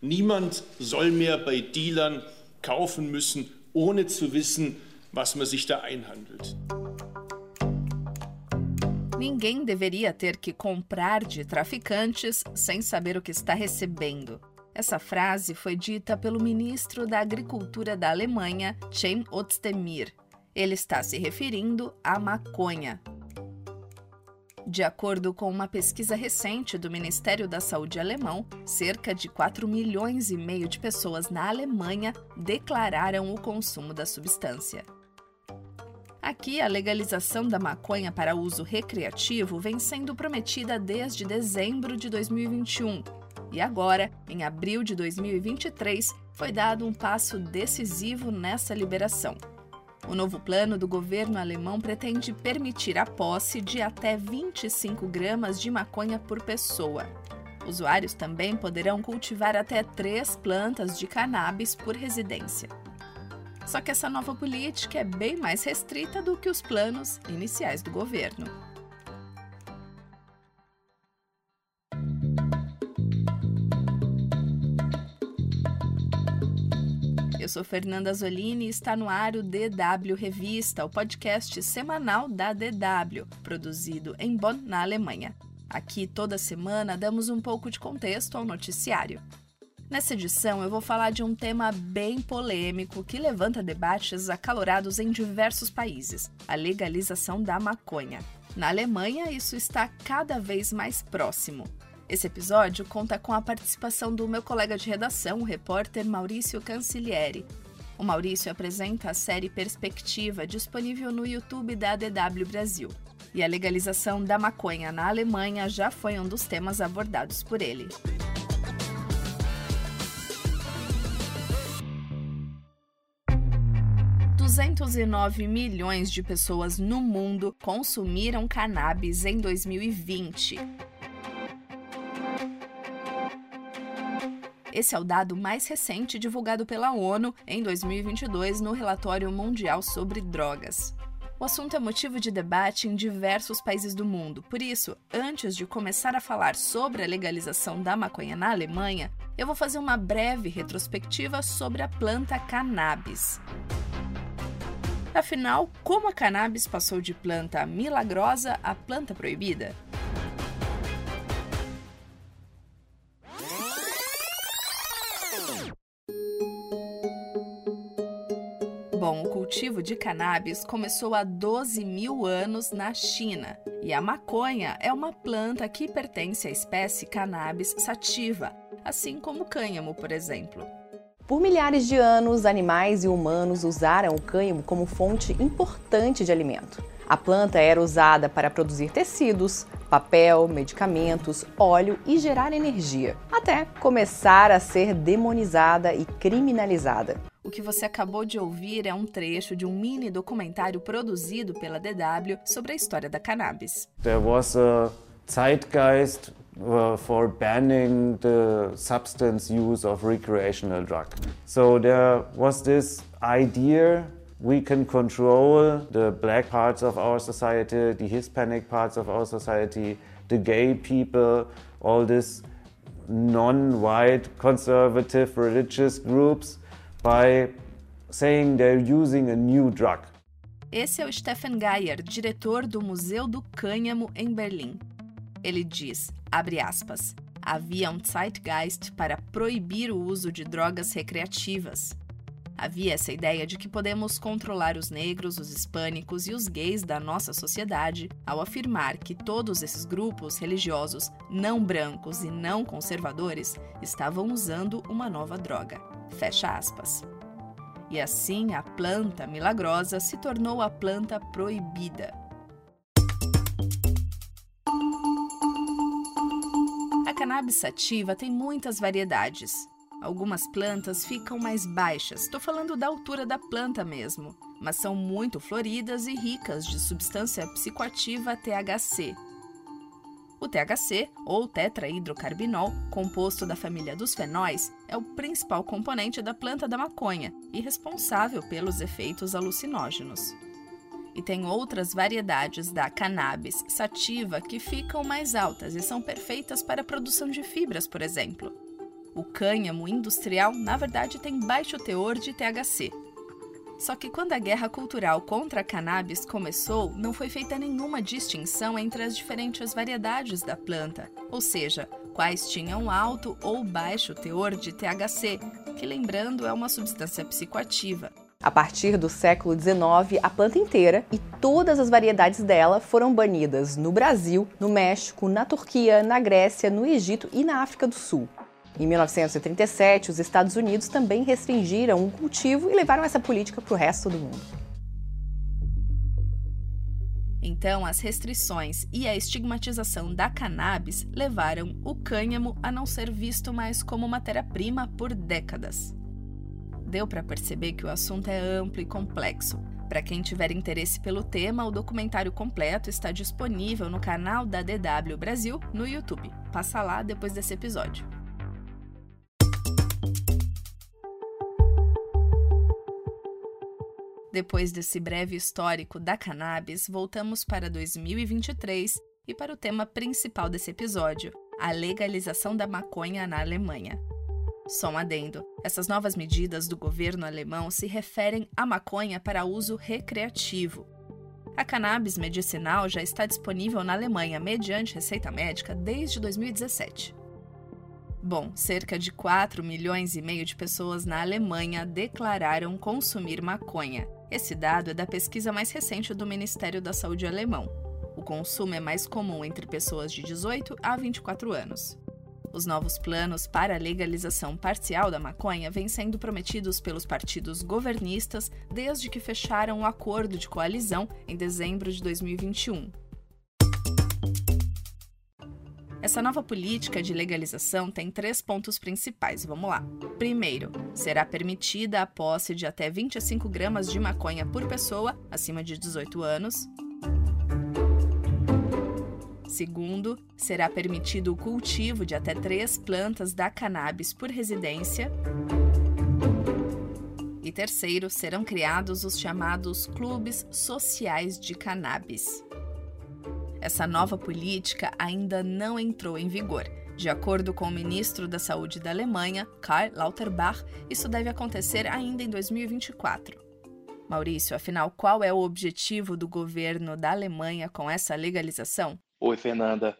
Niemand soll mehr bei Dealern kaufen müssen, ohne zu wissen, was man sich da einhandelt. Ninguém deveria ter que comprar de traficantes sem saber o que está recebendo. Essa frase foi dita pelo ministro da Agricultura da Alemanha, Cem Özdemir. Ele está se referindo à maconha. De acordo com uma pesquisa recente do Ministério da Saúde alemão, cerca de 4 milhões e meio de pessoas na Alemanha declararam o consumo da substância. Aqui, a legalização da maconha para uso recreativo vem sendo prometida desde dezembro de 2021. E agora, em abril de 2023, foi dado um passo decisivo nessa liberação. O novo plano do governo alemão pretende permitir a posse de até 25 gramas de maconha por pessoa. Usuários também poderão cultivar até três plantas de cannabis por residência. Só que essa nova política é bem mais restrita do que os planos iniciais do governo. Eu sou Fernanda Zolini e está no ar o DW Revista, o podcast semanal da DW, produzido em Bonn, na Alemanha. Aqui, toda semana, damos um pouco de contexto ao noticiário. Nessa edição, eu vou falar de um tema bem polêmico que levanta debates acalorados em diversos países: a legalização da maconha. Na Alemanha, isso está cada vez mais próximo. Esse episódio conta com a participação do meu colega de redação, o repórter Maurício Cancilieri. O Maurício apresenta a série Perspectiva, disponível no YouTube da DW Brasil. E a legalização da maconha na Alemanha já foi um dos temas abordados por ele. 209 milhões de pessoas no mundo consumiram cannabis em 2020. Esse é o dado mais recente divulgado pela ONU em 2022 no Relatório Mundial sobre Drogas. O assunto é motivo de debate em diversos países do mundo. Por isso, antes de começar a falar sobre a legalização da maconha na Alemanha, eu vou fazer uma breve retrospectiva sobre a planta cannabis. Afinal, como a cannabis passou de planta milagrosa a planta proibida? Bom, o cultivo de cannabis começou há 12 mil anos na China. E a maconha é uma planta que pertence à espécie Cannabis sativa, assim como o cânhamo, por exemplo. Por milhares de anos, animais e humanos usaram o cânhamo como fonte importante de alimento. A planta era usada para produzir tecidos, papel, medicamentos, óleo e gerar energia, até começar a ser demonizada e criminalizada. O que você acabou de ouvir é um trecho de um mini documentário produzido pela DW sobre a história da cannabis. There was a zeitgeist uh, for banning the substance use of recreational drug. So there was this idea we can control the black parts of our society, the Hispanic parts of our society, the gay people, all these non-white conservative religious groups by saying they're using a new drug. Esse é o Stephen Geyer, diretor do Museu do Cânhamo em Berlim. Ele diz, abre aspas, havia um zeitgeist para proibir o uso de drogas recreativas. Havia essa ideia de que podemos controlar os negros, os hispânicos e os gays da nossa sociedade ao afirmar que todos esses grupos religiosos não brancos e não conservadores estavam usando uma nova droga. Fecha aspas. E assim a planta milagrosa se tornou a planta proibida. cannabis sativa tem muitas variedades. Algumas plantas ficam mais baixas, estou falando da altura da planta mesmo, mas são muito floridas e ricas de substância psicoativa THC. O THC, ou tetrahidrocarbinol, composto da família dos fenóis, é o principal componente da planta da maconha e responsável pelos efeitos alucinógenos e tem outras variedades da cannabis sativa que ficam mais altas e são perfeitas para a produção de fibras, por exemplo. O cânhamo industrial, na verdade, tem baixo teor de THC. Só que quando a guerra cultural contra a cannabis começou, não foi feita nenhuma distinção entre as diferentes variedades da planta, ou seja, quais tinham alto ou baixo teor de THC, que lembrando é uma substância psicoativa. A partir do século XIX, a planta inteira e todas as variedades dela foram banidas no Brasil, no México, na Turquia, na Grécia, no Egito e na África do Sul. Em 1937, os Estados Unidos também restringiram o cultivo e levaram essa política para o resto do mundo. Então, as restrições e a estigmatização da cannabis levaram o cânhamo a não ser visto mais como matéria-prima por décadas. Deu para perceber que o assunto é amplo e complexo. Para quem tiver interesse pelo tema, o documentário completo está disponível no canal da DW Brasil no YouTube. Passa lá depois desse episódio. Depois desse breve histórico da cannabis, voltamos para 2023 e para o tema principal desse episódio, a legalização da maconha na Alemanha. Só um adendo: essas novas medidas do governo alemão se referem à maconha para uso recreativo. A cannabis medicinal já está disponível na Alemanha mediante receita médica desde 2017. Bom, cerca de 4 milhões e meio de pessoas na Alemanha declararam consumir maconha, esse dado é da pesquisa mais recente do Ministério da Saúde alemão. O consumo é mais comum entre pessoas de 18 a 24 anos. Os novos planos para a legalização parcial da maconha vêm sendo prometidos pelos partidos governistas desde que fecharam o um acordo de coalizão em dezembro de 2021. Essa nova política de legalização tem três pontos principais. Vamos lá. Primeiro, será permitida a posse de até 25 gramas de maconha por pessoa acima de 18 anos. Segundo, será permitido o cultivo de até três plantas da cannabis por residência. E terceiro, serão criados os chamados clubes sociais de cannabis. Essa nova política ainda não entrou em vigor. De acordo com o ministro da Saúde da Alemanha, Karl Lauterbach, isso deve acontecer ainda em 2024. Maurício, afinal, qual é o objetivo do governo da Alemanha com essa legalização? Oi, Fernanda.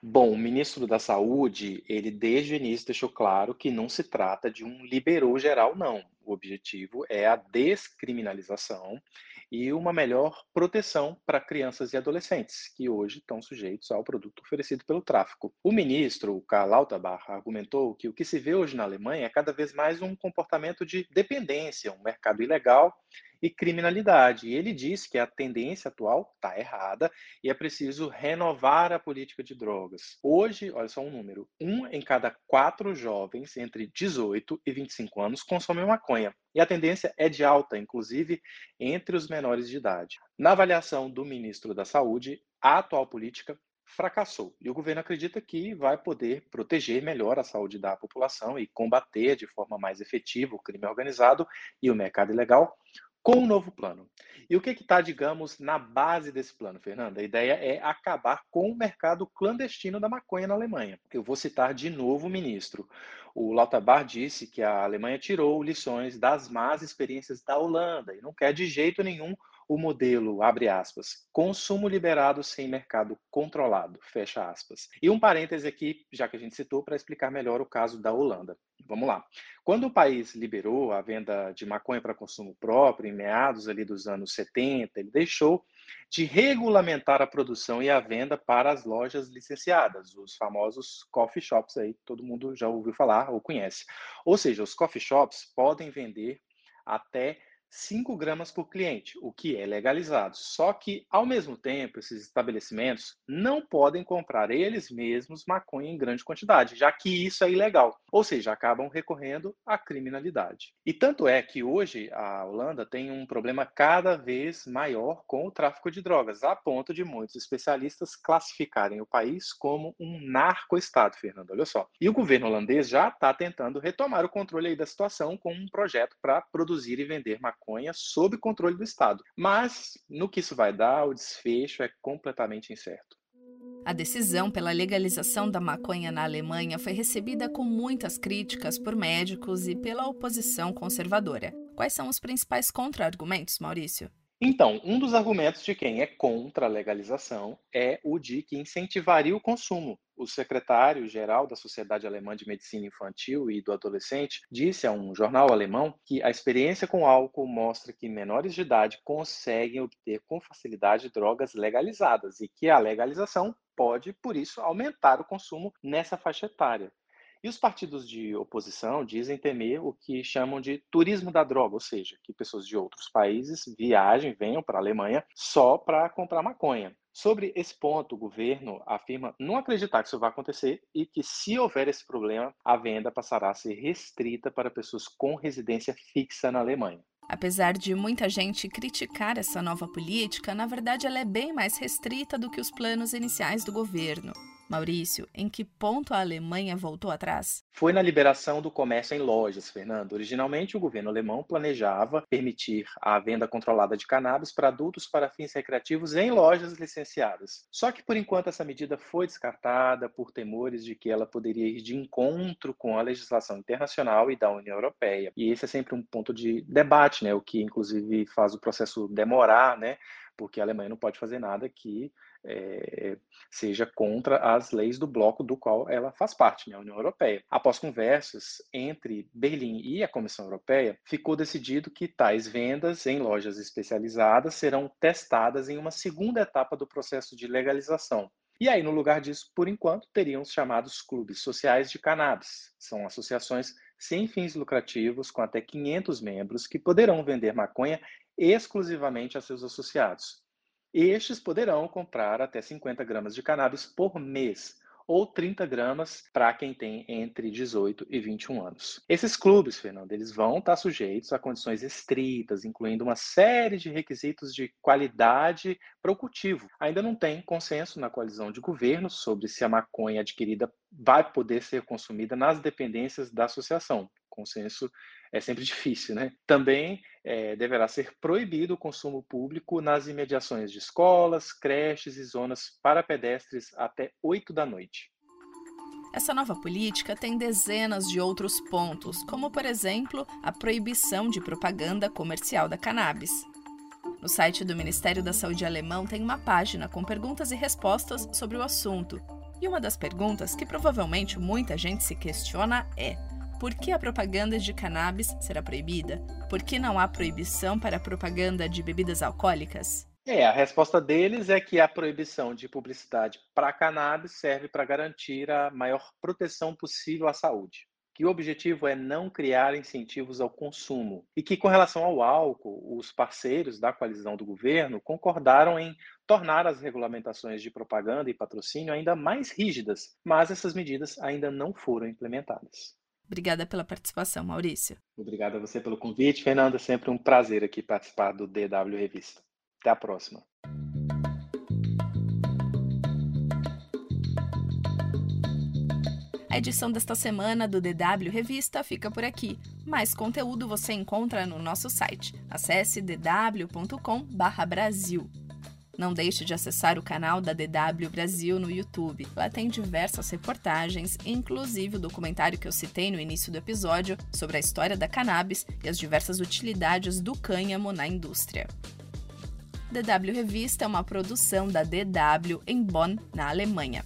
Bom, o ministro da Saúde, ele desde o início deixou claro que não se trata de um liberou geral, não. O objetivo é a descriminalização e uma melhor proteção para crianças e adolescentes, que hoje estão sujeitos ao produto oferecido pelo tráfico. O ministro, Karl Lauterbach, argumentou que o que se vê hoje na Alemanha é cada vez mais um comportamento de dependência, um mercado ilegal e criminalidade. E ele disse que a tendência atual está errada e é preciso renovar a política de drogas. Hoje, olha só um número: um em cada quatro jovens entre 18 e 25 anos consomem maconha. E a tendência é de alta, inclusive entre os menores de idade. Na avaliação do ministro da Saúde, a atual política fracassou. E o governo acredita que vai poder proteger melhor a saúde da população e combater de forma mais efetiva o crime organizado e o mercado ilegal com um novo plano. E o que está, digamos, na base desse plano, Fernanda? A ideia é acabar com o mercado clandestino da maconha na Alemanha. Eu vou citar de novo o ministro. O Lauterbach disse que a Alemanha tirou lições das más experiências da Holanda e não quer de jeito nenhum o modelo, abre aspas, consumo liberado sem mercado controlado, fecha aspas. E um parêntese aqui, já que a gente citou, para explicar melhor o caso da Holanda. Vamos lá. Quando o país liberou a venda de maconha para consumo próprio, em meados ali dos anos 70, ele deixou de regulamentar a produção e a venda para as lojas licenciadas, os famosos coffee shops aí, todo mundo já ouviu falar ou conhece. Ou seja, os coffee shops podem vender até 5 gramas por cliente, o que é legalizado. Só que, ao mesmo tempo, esses estabelecimentos não podem comprar eles mesmos maconha em grande quantidade, já que isso é ilegal. Ou seja, acabam recorrendo à criminalidade. E tanto é que hoje a Holanda tem um problema cada vez maior com o tráfico de drogas, a ponto de muitos especialistas classificarem o país como um narco-estado, Fernando. Olha só. E o governo holandês já está tentando retomar o controle da situação com um projeto para produzir e vender maconha maconha sob controle do Estado. Mas no que isso vai dar, o desfecho é completamente incerto. A decisão pela legalização da maconha na Alemanha foi recebida com muitas críticas por médicos e pela oposição conservadora. Quais são os principais contra-argumentos, Maurício? Então, um dos argumentos de quem é contra a legalização é o de que incentivaria o consumo. O secretário-geral da Sociedade Alemã de Medicina Infantil e do Adolescente disse a um jornal alemão que a experiência com álcool mostra que menores de idade conseguem obter com facilidade drogas legalizadas e que a legalização pode, por isso, aumentar o consumo nessa faixa etária. E os partidos de oposição dizem temer o que chamam de turismo da droga, ou seja, que pessoas de outros países viajem, venham para a Alemanha só para comprar maconha. Sobre esse ponto, o governo afirma não acreditar que isso vai acontecer e que, se houver esse problema, a venda passará a ser restrita para pessoas com residência fixa na Alemanha. Apesar de muita gente criticar essa nova política, na verdade ela é bem mais restrita do que os planos iniciais do governo. Maurício, em que ponto a Alemanha voltou atrás? Foi na liberação do comércio em lojas, Fernando. Originalmente, o governo alemão planejava permitir a venda controlada de cannabis para adultos para fins recreativos em lojas licenciadas. Só que, por enquanto, essa medida foi descartada por temores de que ela poderia ir de encontro com a legislação internacional e da União Europeia. E esse é sempre um ponto de debate, né? o que, inclusive, faz o processo demorar, né? porque a Alemanha não pode fazer nada que é, seja contra as leis do bloco do qual ela faz parte, né, a União Europeia. Após conversas entre Berlim e a Comissão Europeia, ficou decidido que tais vendas em lojas especializadas serão testadas em uma segunda etapa do processo de legalização. E aí, no lugar disso, por enquanto, teriam os chamados clubes sociais de cannabis. São associações sem fins lucrativos com até 500 membros que poderão vender maconha exclusivamente a seus associados. Estes poderão comprar até 50 gramas de cannabis por mês, ou 30 gramas para quem tem entre 18 e 21 anos. Esses clubes, Fernando, eles vão estar sujeitos a condições estritas, incluindo uma série de requisitos de qualidade para o cultivo. Ainda não tem consenso na coalizão de governo sobre se a maconha adquirida vai poder ser consumida nas dependências da associação. Consenso é sempre difícil, né? Também é, deverá ser proibido o consumo público nas imediações de escolas, creches e zonas para pedestres até 8 da noite. Essa nova política tem dezenas de outros pontos, como, por exemplo, a proibição de propaganda comercial da cannabis. No site do Ministério da Saúde alemão tem uma página com perguntas e respostas sobre o assunto. E uma das perguntas que provavelmente muita gente se questiona é: por que a propaganda de cannabis será proibida? Por que não há proibição para a propaganda de bebidas alcoólicas? É, a resposta deles é que a proibição de publicidade para cannabis serve para garantir a maior proteção possível à saúde. Que o objetivo é não criar incentivos ao consumo. E que, com relação ao álcool, os parceiros da coalizão do governo concordaram em tornar as regulamentações de propaganda e patrocínio ainda mais rígidas, mas essas medidas ainda não foram implementadas. Obrigada pela participação, Maurício. Obrigado a você pelo convite, Fernanda. É sempre um prazer aqui participar do DW Revista. Até a próxima. A edição desta semana do DW Revista fica por aqui. Mais conteúdo você encontra no nosso site. Acesse dw.com/brasil. Não deixe de acessar o canal da DW Brasil no YouTube. Lá tem diversas reportagens, inclusive o documentário que eu citei no início do episódio sobre a história da cannabis e as diversas utilidades do cânhamo na indústria. DW Revista é uma produção da DW em Bonn, na Alemanha.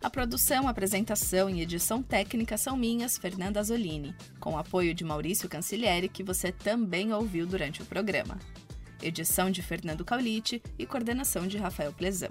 A produção, apresentação e edição técnica são minhas, Fernanda Zolini, com apoio de Maurício Cancilieri, que você também ouviu durante o programa edição de Fernando Caulite e coordenação de Rafael Plezão.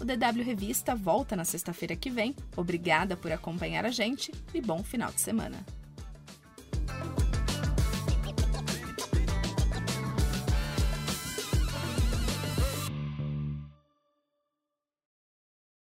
O DW Revista volta na sexta-feira que vem. Obrigada por acompanhar a gente e bom final de semana.